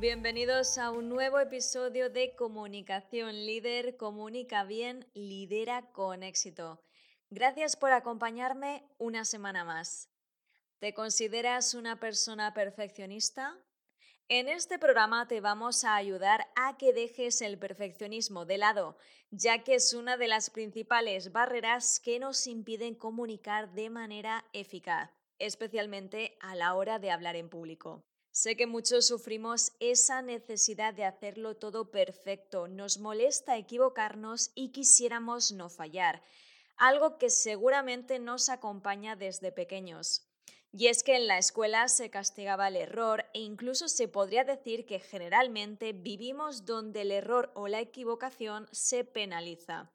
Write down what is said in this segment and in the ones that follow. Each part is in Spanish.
Bienvenidos a un nuevo episodio de Comunicación Líder, Comunica bien, lidera con éxito. Gracias por acompañarme una semana más. ¿Te consideras una persona perfeccionista? En este programa te vamos a ayudar a que dejes el perfeccionismo de lado, ya que es una de las principales barreras que nos impiden comunicar de manera eficaz, especialmente a la hora de hablar en público. Sé que muchos sufrimos esa necesidad de hacerlo todo perfecto, nos molesta equivocarnos y quisiéramos no fallar, algo que seguramente nos acompaña desde pequeños. Y es que en la escuela se castigaba el error e incluso se podría decir que generalmente vivimos donde el error o la equivocación se penaliza.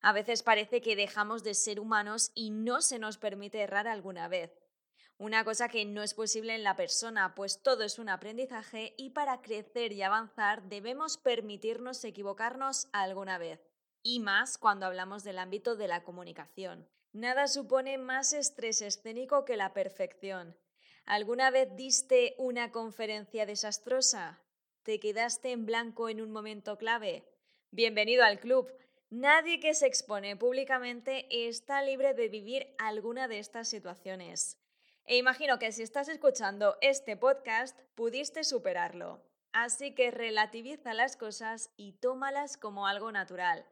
A veces parece que dejamos de ser humanos y no se nos permite errar alguna vez. Una cosa que no es posible en la persona, pues todo es un aprendizaje y para crecer y avanzar debemos permitirnos equivocarnos alguna vez. Y más cuando hablamos del ámbito de la comunicación. Nada supone más estrés escénico que la perfección. ¿Alguna vez diste una conferencia desastrosa? ¿Te quedaste en blanco en un momento clave? Bienvenido al club. Nadie que se expone públicamente está libre de vivir alguna de estas situaciones. E imagino que si estás escuchando este podcast pudiste superarlo. Así que relativiza las cosas y tómalas como algo natural.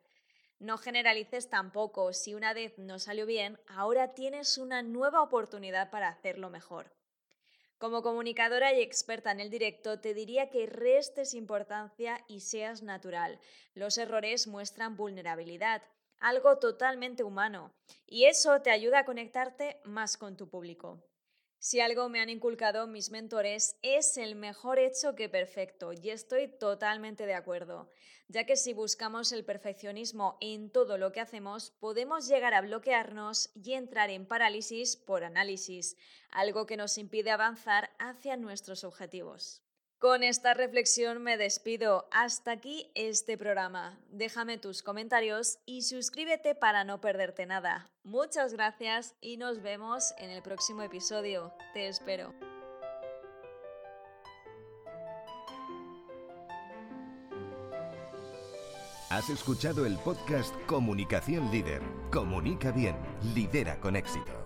No generalices tampoco, si una vez no salió bien, ahora tienes una nueva oportunidad para hacerlo mejor. Como comunicadora y experta en el directo, te diría que restes importancia y seas natural. Los errores muestran vulnerabilidad, algo totalmente humano, y eso te ayuda a conectarte más con tu público. Si algo me han inculcado mis mentores es el mejor hecho que perfecto y estoy totalmente de acuerdo, ya que si buscamos el perfeccionismo en todo lo que hacemos podemos llegar a bloquearnos y entrar en parálisis por análisis, algo que nos impide avanzar hacia nuestros objetivos. Con esta reflexión me despido. Hasta aquí este programa. Déjame tus comentarios y suscríbete para no perderte nada. Muchas gracias y nos vemos en el próximo episodio. Te espero. Has escuchado el podcast Comunicación Líder. Comunica bien, lidera con éxito.